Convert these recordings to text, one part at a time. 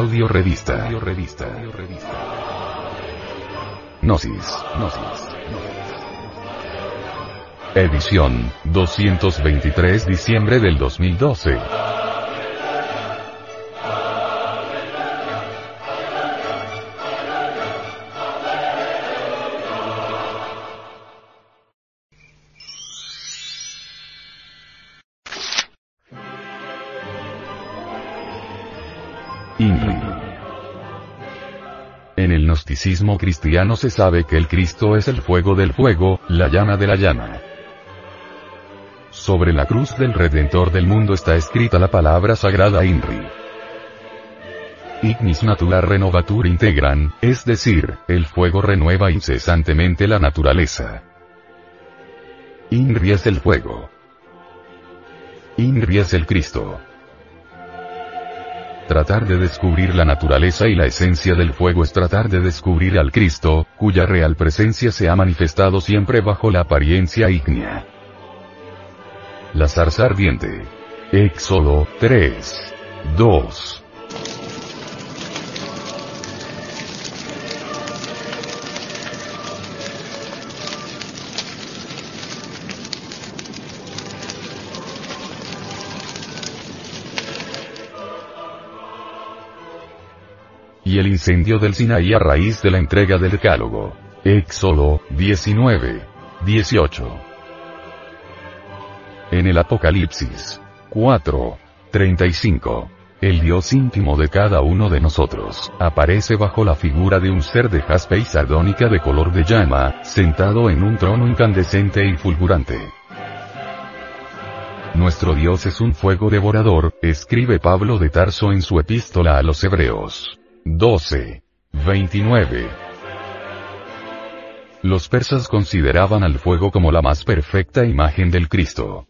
Audio revista. Audio revista. Gnosis. Gnosis. Edición, 223 diciembre del 2012. Cristiano se sabe que el Cristo es el fuego del fuego, la llama de la llama. Sobre la cruz del Redentor del mundo está escrita la palabra sagrada INRI. Ignis natura renovatur integran, es decir, el fuego renueva incesantemente la naturaleza. INRI es el fuego. INRI es el Cristo. Tratar de descubrir la naturaleza y la esencia del fuego es tratar de descubrir al Cristo, cuya real presencia se ha manifestado siempre bajo la apariencia ígnea. La ardiente. Éxodo 3. 2. Y el incendio del Sinaí a raíz de la entrega del decálogo. Éxodo 19. 18. En el Apocalipsis 4. 35. El Dios íntimo de cada uno de nosotros, aparece bajo la figura de un ser de jaspe y sardónica de color de llama, sentado en un trono incandescente y fulgurante. Nuestro Dios es un fuego devorador, escribe Pablo de Tarso en su epístola a los Hebreos. 12. 29. Los persas consideraban al fuego como la más perfecta imagen del Cristo.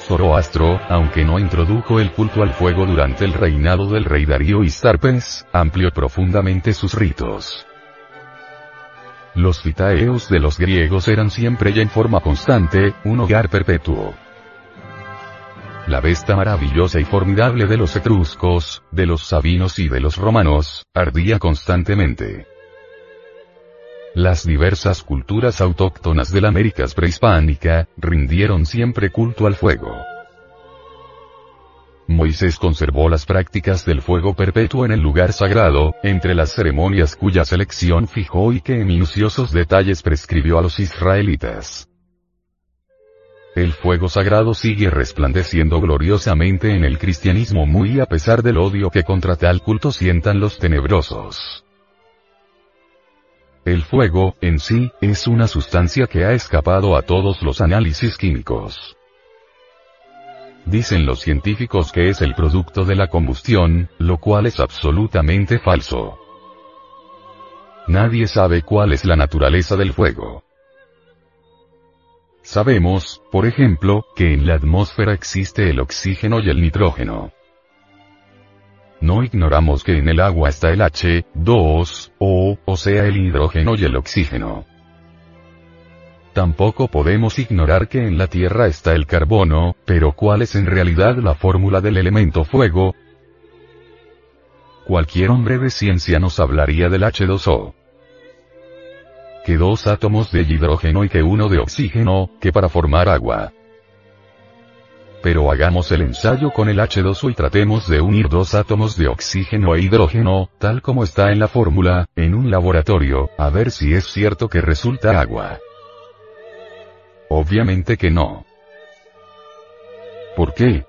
Zoroastro, aunque no introdujo el culto al fuego durante el reinado del rey Darío Istarpes, amplió profundamente sus ritos. Los fitaeos de los griegos eran siempre y en forma constante, un hogar perpetuo. La besta maravillosa y formidable de los etruscos, de los sabinos y de los romanos, ardía constantemente. Las diversas culturas autóctonas de la América prehispánica, rindieron siempre culto al fuego. Moisés conservó las prácticas del fuego perpetuo en el lugar sagrado, entre las ceremonias cuya selección fijó y que en minuciosos detalles prescribió a los israelitas. El fuego sagrado sigue resplandeciendo gloriosamente en el cristianismo muy a pesar del odio que contra tal culto sientan los tenebrosos. El fuego, en sí, es una sustancia que ha escapado a todos los análisis químicos. Dicen los científicos que es el producto de la combustión, lo cual es absolutamente falso. Nadie sabe cuál es la naturaleza del fuego. Sabemos, por ejemplo, que en la atmósfera existe el oxígeno y el nitrógeno. No ignoramos que en el agua está el H2O, o sea el hidrógeno y el oxígeno. Tampoco podemos ignorar que en la Tierra está el carbono, pero ¿cuál es en realidad la fórmula del elemento fuego? Cualquier hombre de ciencia nos hablaría del H2O que dos átomos de hidrógeno y que uno de oxígeno, que para formar agua. Pero hagamos el ensayo con el H2O y tratemos de unir dos átomos de oxígeno e hidrógeno, tal como está en la fórmula, en un laboratorio, a ver si es cierto que resulta agua. Obviamente que no. ¿Por qué?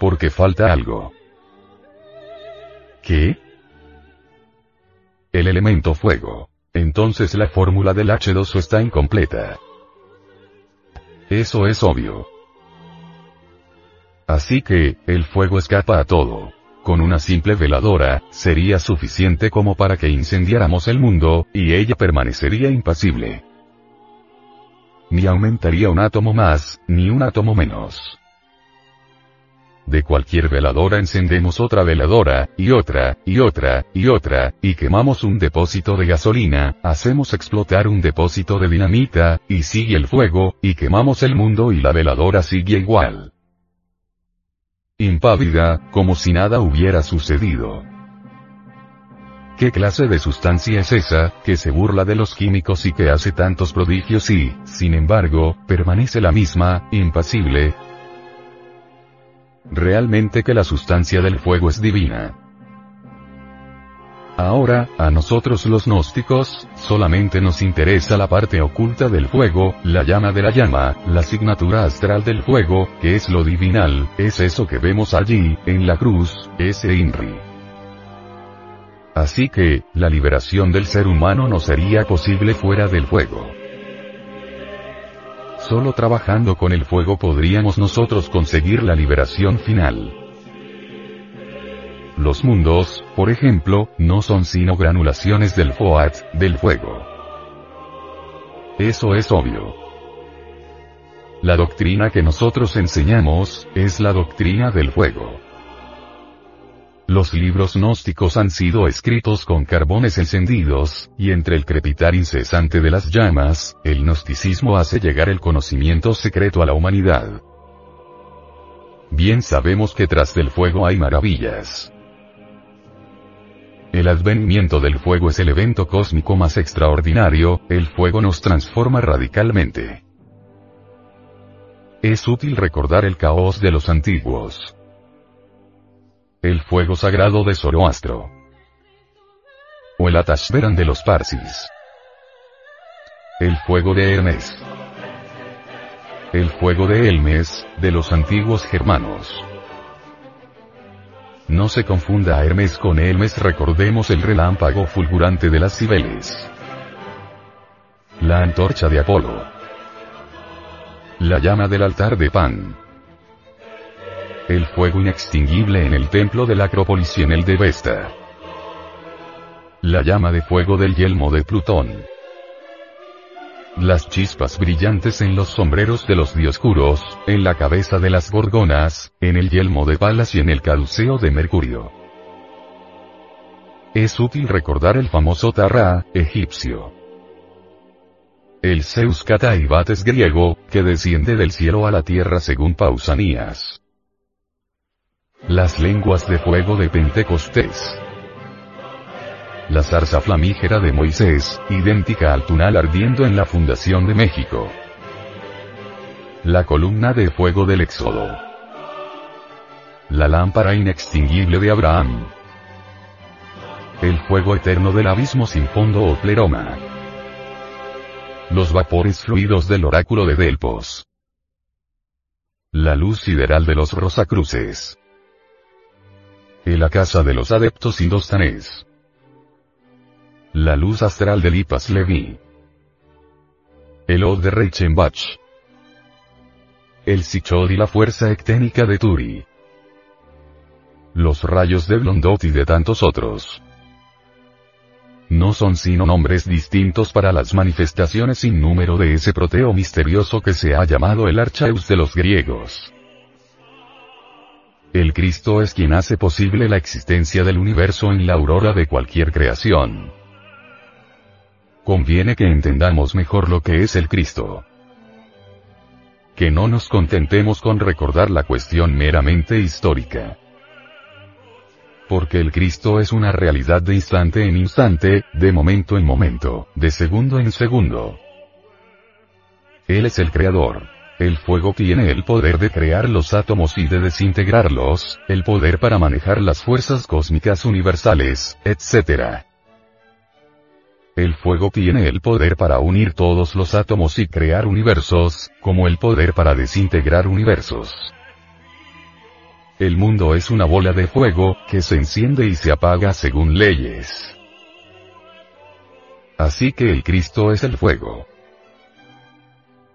Porque falta algo. ¿Qué? El elemento fuego. Entonces la fórmula del H2O está incompleta. Eso es obvio. Así que, el fuego escapa a todo. Con una simple veladora, sería suficiente como para que incendiáramos el mundo, y ella permanecería impasible. Ni aumentaría un átomo más, ni un átomo menos. De cualquier veladora encendemos otra veladora, y otra, y otra, y otra, y quemamos un depósito de gasolina, hacemos explotar un depósito de dinamita, y sigue el fuego, y quemamos el mundo y la veladora sigue igual. impávida, como si nada hubiera sucedido. ¿Qué clase de sustancia es esa, que se burla de los químicos y que hace tantos prodigios y, sin embargo, permanece la misma, impasible? Realmente que la sustancia del fuego es divina. Ahora, a nosotros los gnósticos, solamente nos interesa la parte oculta del fuego, la llama de la llama, la asignatura astral del fuego, que es lo divinal, es eso que vemos allí, en la cruz, ese INRI. Así que, la liberación del ser humano no sería posible fuera del fuego. Solo trabajando con el fuego podríamos nosotros conseguir la liberación final. Los mundos, por ejemplo, no son sino granulaciones del FOAT, del fuego. Eso es obvio. La doctrina que nosotros enseñamos, es la doctrina del fuego. Los libros gnósticos han sido escritos con carbones encendidos, y entre el crepitar incesante de las llamas, el gnosticismo hace llegar el conocimiento secreto a la humanidad. Bien sabemos que tras del fuego hay maravillas. El advenimiento del fuego es el evento cósmico más extraordinario, el fuego nos transforma radicalmente. Es útil recordar el caos de los antiguos. El fuego sagrado de Zoroastro. O el Atashberan de los Parsis. El fuego de Hermes. El fuego de Elmes, de los antiguos germanos. No se confunda Hermes con Elmes, recordemos el relámpago fulgurante de las Cibeles. La antorcha de Apolo. La llama del altar de Pan el fuego inextinguible en el templo de la Acrópolis y en el de Vesta. La llama de fuego del yelmo de Plutón. Las chispas brillantes en los sombreros de los dioscuros, en la cabeza de las gorgonas, en el yelmo de Palas y en el caduceo de Mercurio. Es útil recordar el famoso Tarra, egipcio. El Zeus Cataibates griego, que desciende del cielo a la tierra según Pausanias. Las lenguas de fuego de Pentecostés. La zarza flamígera de Moisés, idéntica al tunal ardiendo en la fundación de México. La columna de fuego del Éxodo. La lámpara inextinguible de Abraham. El fuego eterno del abismo sin fondo o pleroma. Los vapores fluidos del oráculo de Delpos. La luz sideral de los Rosacruces. En la casa de los adeptos indostanes. La luz astral de Lipas Levi. El Od de Reichenbach. El Sichod y la fuerza ecténica de Turi. Los rayos de Blondot y de tantos otros. No son sino nombres distintos para las manifestaciones sin número de ese proteo misterioso que se ha llamado el Archaeus de los griegos. El Cristo es quien hace posible la existencia del universo en la aurora de cualquier creación. Conviene que entendamos mejor lo que es el Cristo. Que no nos contentemos con recordar la cuestión meramente histórica. Porque el Cristo es una realidad de instante en instante, de momento en momento, de segundo en segundo. Él es el Creador. El fuego tiene el poder de crear los átomos y de desintegrarlos, el poder para manejar las fuerzas cósmicas universales, etc. El fuego tiene el poder para unir todos los átomos y crear universos, como el poder para desintegrar universos. El mundo es una bola de fuego, que se enciende y se apaga según leyes. Así que el Cristo es el fuego.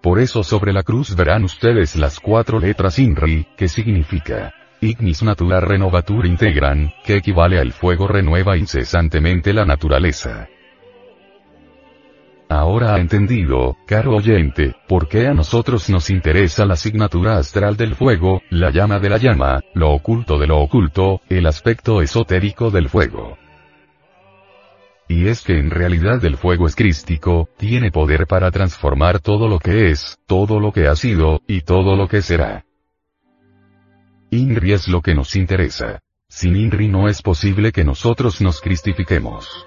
Por eso sobre la cruz verán ustedes las cuatro letras INRI, que significa Ignis Natura Renovatur Integran, que equivale al fuego renueva incesantemente la naturaleza. Ahora ha entendido, caro oyente, por qué a nosotros nos interesa la asignatura astral del fuego, la llama de la llama, lo oculto de lo oculto, el aspecto esotérico del fuego. Y es que en realidad el fuego es crístico, tiene poder para transformar todo lo que es, todo lo que ha sido, y todo lo que será. INRI es lo que nos interesa. Sin INRI no es posible que nosotros nos cristifiquemos.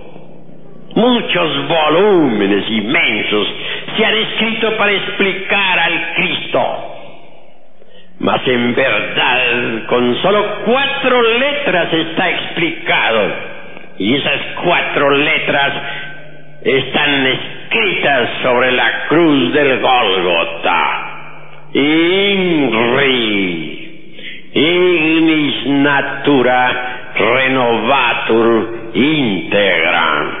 Muchos volúmenes inmensos se han escrito para explicar al Cristo. Mas en verdad, con solo cuatro letras está explicado. Y esas cuatro letras están escritas sobre la cruz del Gólgota. Inri, ignis natura renovatur integram.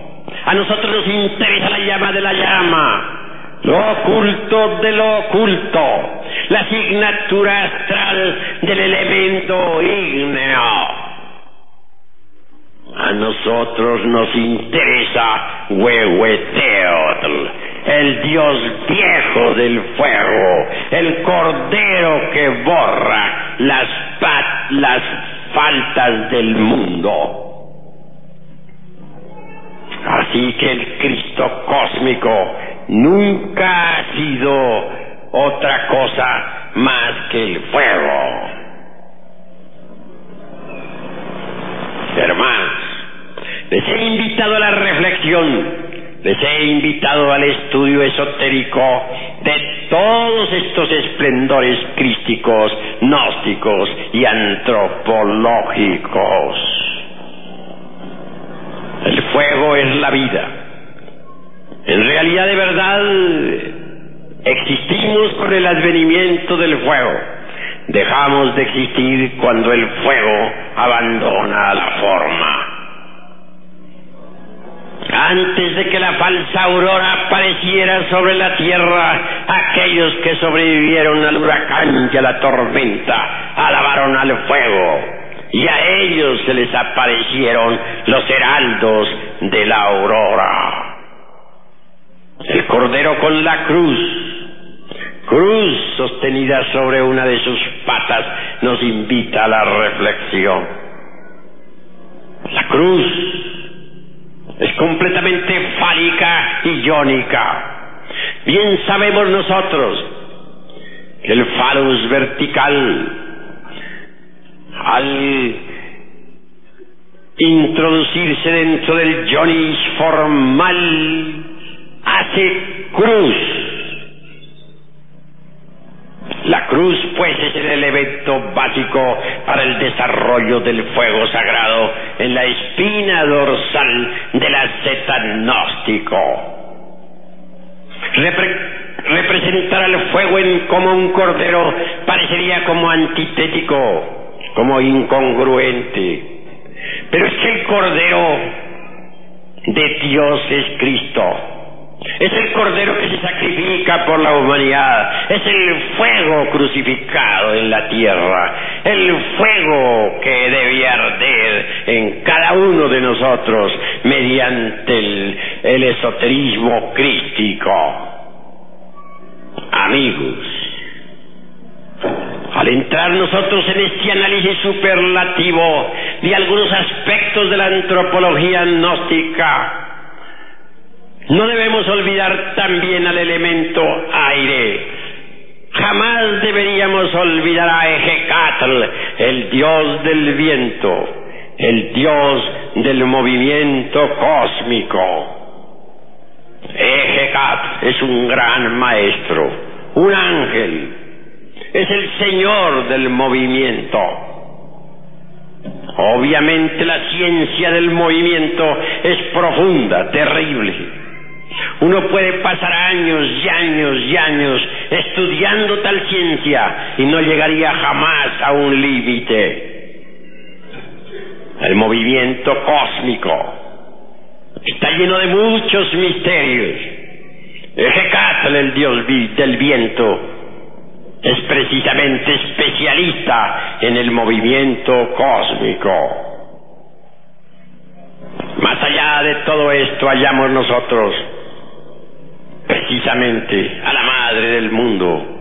A nosotros nos interesa la llama de la llama, lo oculto de lo oculto, la asignatura astral del elemento ígneo. A nosotros nos interesa Huehueteotl, el dios viejo del fuego, el cordero que borra las, las faltas del mundo. Así que el Cristo cósmico nunca ha sido otra cosa más que el fuego. Hermanos, les he invitado a la reflexión, les he invitado al estudio esotérico de todos estos esplendores crísticos, gnósticos y antropológicos. Fuego es la vida. En realidad de verdad existimos con el advenimiento del fuego. Dejamos de existir cuando el fuego abandona la forma. Antes de que la falsa aurora apareciera sobre la tierra, aquellos que sobrevivieron al huracán y a la tormenta alabaron al fuego y a ellos se les aparecieron los heraldos de la aurora. El cordero con la cruz, cruz sostenida sobre una de sus patas, nos invita a la reflexión. La cruz es completamente fálica y iónica. Bien sabemos nosotros que el falus vertical al introducirse dentro del Jonis formal, hace cruz. La cruz, pues, es el elemento básico para el desarrollo del fuego sagrado en la espina dorsal del asceta gnóstico. representar al fuego en, como un cordero parecería como antitético como incongruente. Pero es que el Cordero de Dios es Cristo. Es el Cordero que se sacrifica por la humanidad. Es el fuego crucificado en la tierra. el fuego que debía arder en cada uno de nosotros mediante el, el esoterismo crístico. Amigos, al entrar nosotros en este análisis superlativo de algunos aspectos de la antropología gnóstica, no debemos olvidar también al elemento aire. Jamás deberíamos olvidar a Ejecatl, el dios del viento, el dios del movimiento cósmico. Ejecatl es un gran maestro, un ángel, es el señor del movimiento. Obviamente la ciencia del movimiento es profunda, terrible. Uno puede pasar años y años y años estudiando tal ciencia y no llegaría jamás a un límite. El movimiento cósmico está lleno de muchos misterios. Ejecatl, el dios del viento, es precisamente especialista en el movimiento cósmico. Más allá de todo esto hallamos nosotros precisamente a la madre del mundo.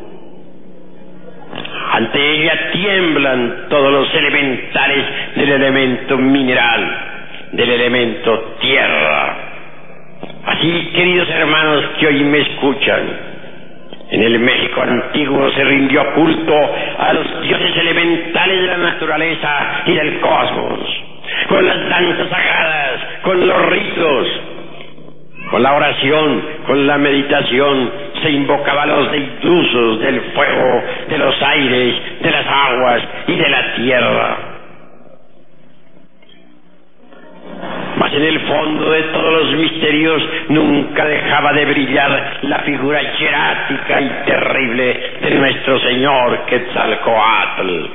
Ante ella tiemblan todos los elementales del elemento mineral, del elemento tierra. Así, queridos hermanos que hoy me escuchan, en el México antiguo se rindió culto a los dioses elementales de la naturaleza y del cosmos, con las danzas sagradas, con los ritos, con la oración, con la meditación, se invocaba a los deitusos del fuego, de los aires, de las aguas y de la tierra. Mas en el fondo de todos los misterios nunca dejaba de brillar la figura hierática y terrible de nuestro Señor Quetzalcoatl.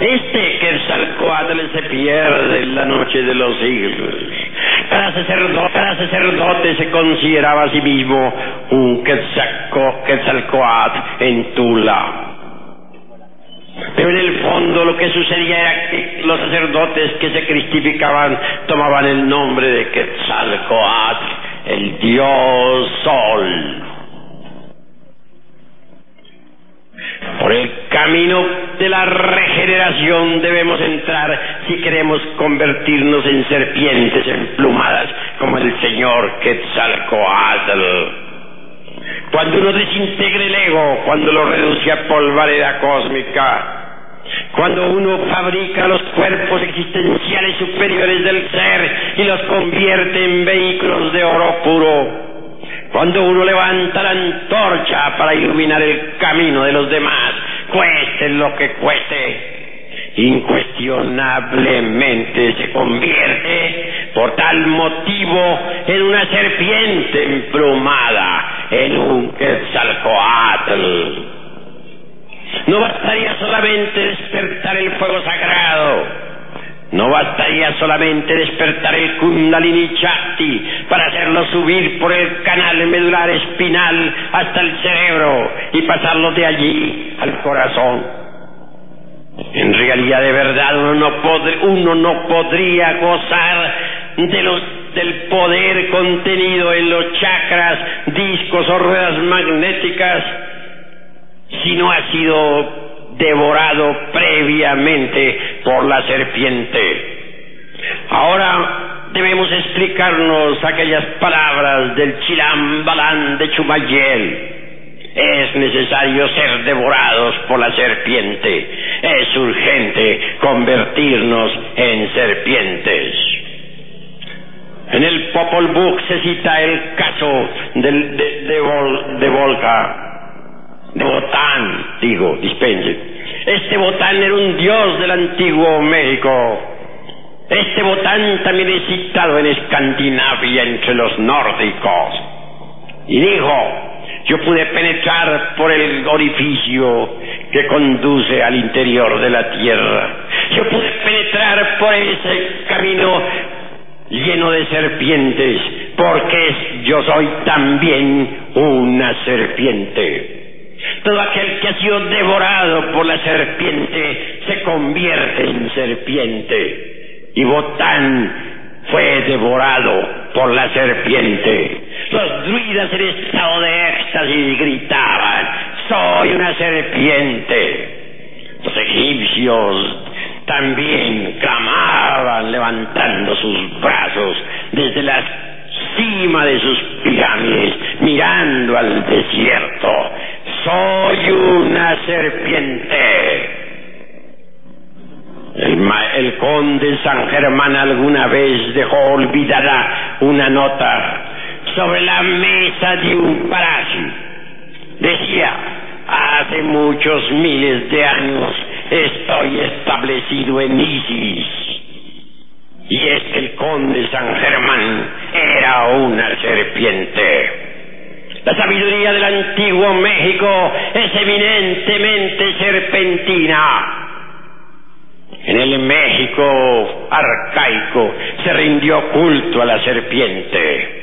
Este Quetzalcoatl se pierde en la noche de los siglos. Cada sacerdote, se consideraba a sí mismo un Quetzalcoatl en Tula. Pero en el fondo lo que sucedía era que los sacerdotes que se cristificaban tomaban el nombre de Quetzalcoatl, el dios sol. Por el camino de la regeneración debemos entrar si queremos convertirnos en serpientes emplumadas como el Señor Quetzalcoatl. Cuando uno desintegre el ego, cuando lo reduce a polvareda cósmica, cuando uno fabrica los cuerpos existenciales superiores del ser y los convierte en vehículos de oro puro, cuando uno levanta la antorcha para iluminar el camino de los demás, cueste lo que cueste, incuestionablemente se convierte por tal motivo en una serpiente emplumada, en un quetzalcoatl. No bastaría solamente despertar el fuego sagrado, no bastaría solamente despertar el Kundalini Chakti para hacerlo subir por el canal medular espinal hasta el cerebro y pasarlo de allí al corazón. En realidad, de verdad, uno no, podría gozar de los, del poder contenido en los chakras, discos o ruedas magnéticas si no ha sido devorado previamente por la serpiente. Ahora debemos explicarnos aquellas palabras del Chilambalán de Chumayel. Es necesario ser devorados por la serpiente. Es urgente convertirnos en serpientes. En el Popol Vuh se cita el caso de, de Botán, digo, dispense. Este Botán era un dios del antiguo México. Este Botán también es citado en Escandinavia entre los nórdicos. Y dijo, yo pude penetrar por el orificio que conduce al interior de la tierra. Yo pude penetrar por ese camino lleno de serpientes, porque yo soy también una serpiente. Todo aquel que ha sido devorado por la serpiente se convierte en serpiente. Y Botán fue devorado por la serpiente. Los druidas en estado de éxtasis gritaban, soy una serpiente. Los egipcios también clamaban levantando sus brazos desde la cima de sus pirámides, mirando al desierto. Soy una serpiente. El, conde San Germán alguna vez dejó olvidada una nota sobre la mesa de un palacio. Decía, hace muchos miles de años estoy establecido en Isis. Y es que el conde San Germán era una serpiente. La sabiduría del antiguo México es eminentemente serpentina. En el México arcaico se rindió culto a la serpiente.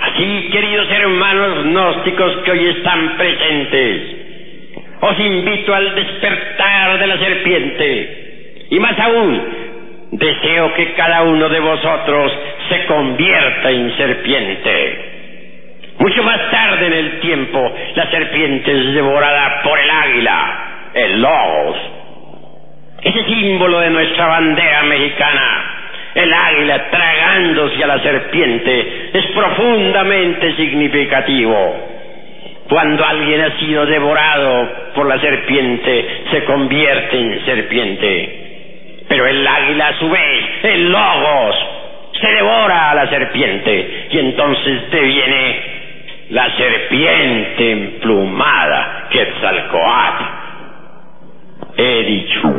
Así, queridos hermanos gnósticos que hoy están presentes, os invito al despertar de la serpiente. Y más aún, deseo que cada uno de vosotros se convierta en serpiente. Mucho más tarde en el tiempo, la serpiente es devorada por el águila, el logos, ese símbolo de nuestra bandera mexicana, el águila tragándose a la serpiente, es profundamente significativo. Cuando alguien ha sido devorado por la serpiente, se convierte en serpiente. Pero el águila a su vez, el logos, se devora a la serpiente y entonces deviene la serpiente emplumada, Quetzalcoatl. He dicho.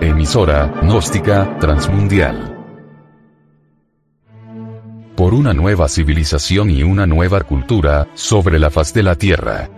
Emisora, gnóstica, transmundial. Por una nueva civilización y una nueva cultura, sobre la faz de la Tierra.